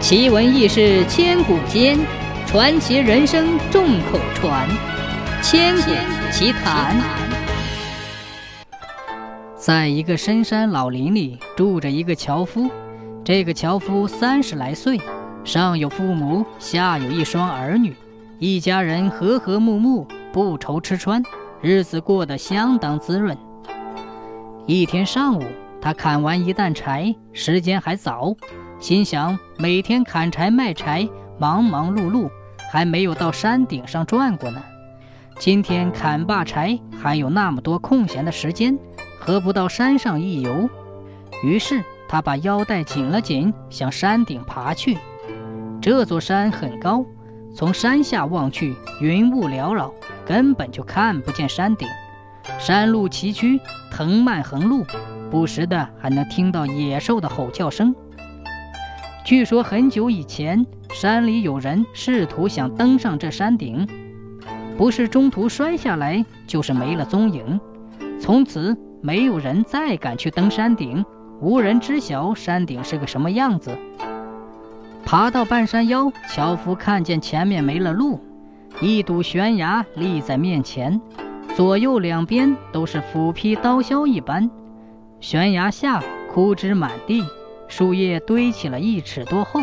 奇闻异事千古间，传奇人生众口传。千古奇谈。在一个深山老林里，住着一个樵夫。这个樵夫三十来岁，上有父母，下有一双儿女，一家人和和睦睦，不愁吃穿，日子过得相当滋润。一天上午，他砍完一担柴，时间还早。心想每天砍柴卖柴，忙忙碌碌，还没有到山顶上转过呢。今天砍罢柴，还有那么多空闲的时间，何不到山上一游？于是他把腰带紧了紧，向山顶爬去。这座山很高，从山下望去，云雾缭绕，根本就看不见山顶。山路崎岖，藤蔓横路，不时的还能听到野兽的吼叫声。据说很久以前，山里有人试图想登上这山顶，不是中途摔下来，就是没了踪影。从此，没有人再敢去登山顶，无人知晓山顶是个什么样子。爬到半山腰，樵夫看见前面没了路，一堵悬崖立在面前，左右两边都是斧劈刀削一般，悬崖下枯枝满地。树叶堆起了一尺多厚，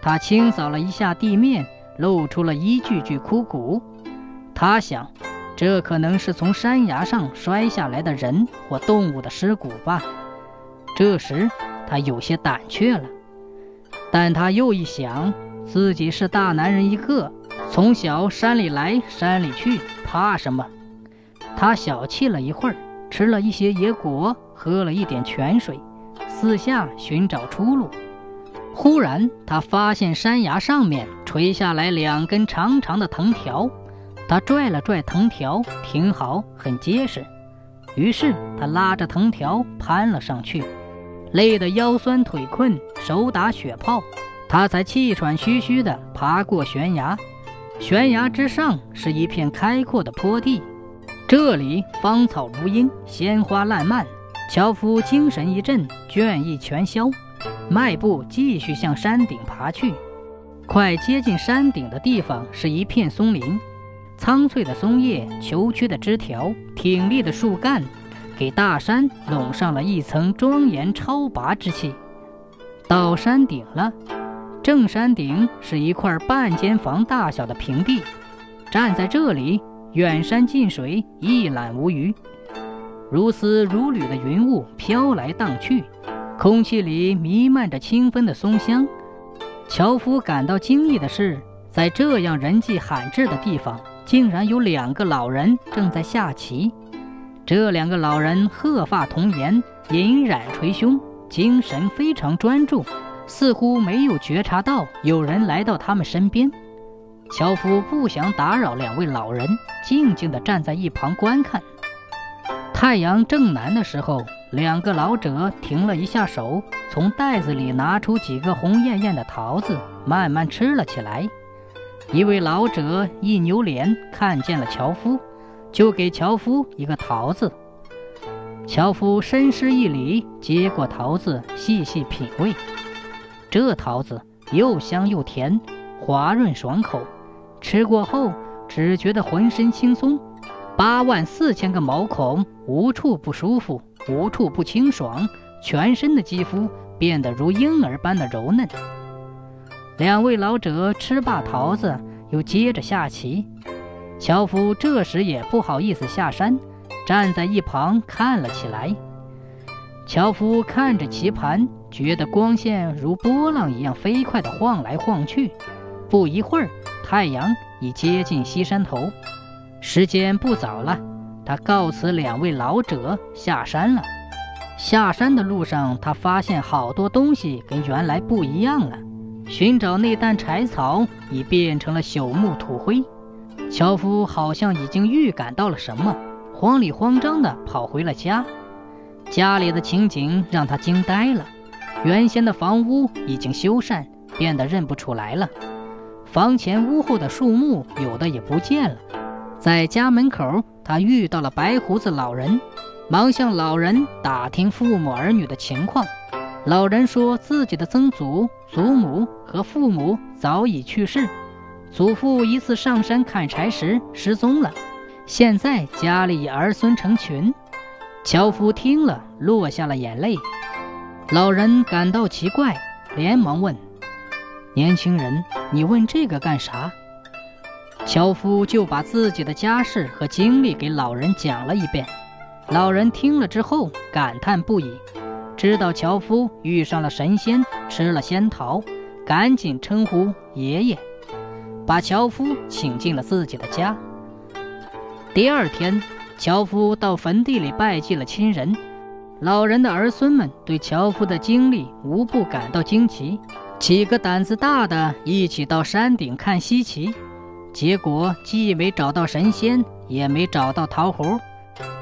他清扫了一下地面，露出了一具具枯骨。他想，这可能是从山崖上摔下来的人或动物的尸骨吧。这时，他有些胆怯了，但他又一想，自己是大男人一个，从小山里来山里去，怕什么？他小憩了一会儿，吃了一些野果，喝了一点泉水。四下寻找出路，忽然他发现山崖上面垂下来两根长长的藤条，他拽了拽藤条，挺好，很结实。于是他拉着藤条攀了上去，累得腰酸腿困，手打血泡，他才气喘吁吁地爬过悬崖。悬崖之上是一片开阔的坡地，这里芳草如茵，鲜花烂漫。樵夫精神一振，倦意全消，迈步继续向山顶爬去。快接近山顶的地方是一片松林，苍翠的松叶、虬曲的枝条、挺立的树干，给大山笼上了一层庄严超拔之气。到山顶了，正山顶是一块半间房大小的平地，站在这里，远山近水，一览无余。如丝如缕的云雾飘来荡去，空气里弥漫着清芬的松香。樵夫感到惊异的是，在这样人迹罕至的地方，竟然有两个老人正在下棋。这两个老人鹤发童颜，银染垂胸，精神非常专注，似乎没有觉察到有人来到他们身边。樵夫不想打扰两位老人，静静地站在一旁观看。太阳正南的时候，两个老者停了一下手，从袋子里拿出几个红艳艳的桃子，慢慢吃了起来。一位老者一扭脸看见了樵夫，就给樵夫一个桃子。樵夫深施一礼，接过桃子，细细品味。这桃子又香又甜，滑润爽口，吃过后只觉得浑身轻松。八万四千个毛孔，无处不舒服，无处不清爽，全身的肌肤变得如婴儿般的柔嫩。两位老者吃罢桃子，又接着下棋。樵夫这时也不好意思下山，站在一旁看了起来。樵夫看着棋盘，觉得光线如波浪一样飞快地晃来晃去。不一会儿，太阳已接近西山头。时间不早了，他告辞两位老者下山了。下山的路上，他发现好多东西跟原来不一样了。寻找那担柴草已变成了朽木土灰。樵夫好像已经预感到了什么，慌里慌张地跑回了家。家里的情景让他惊呆了。原先的房屋已经修缮，变得认不出来了。房前屋后的树木有的也不见了。在家门口，他遇到了白胡子老人，忙向老人打听父母儿女的情况。老人说自己的曾祖、祖母和父母早已去世，祖父一次上山砍柴时失踪了，现在家里儿孙成群。樵夫听了，落下了眼泪。老人感到奇怪，连忙问：“年轻人，你问这个干啥？”樵夫就把自己的家事和经历给老人讲了一遍。老人听了之后感叹不已，知道樵夫遇上了神仙，吃了仙桃，赶紧称呼爷爷，把樵夫请进了自己的家。第二天。樵夫到坟地里拜祭了亲人，老人的儿孙们对樵夫的经历无不感到惊奇。几个胆子大的一起到山顶看稀奇，结果既没找到神仙，也没找到桃核，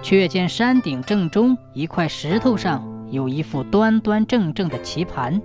却见山顶正中一块石头上有一副端端正正的棋盘。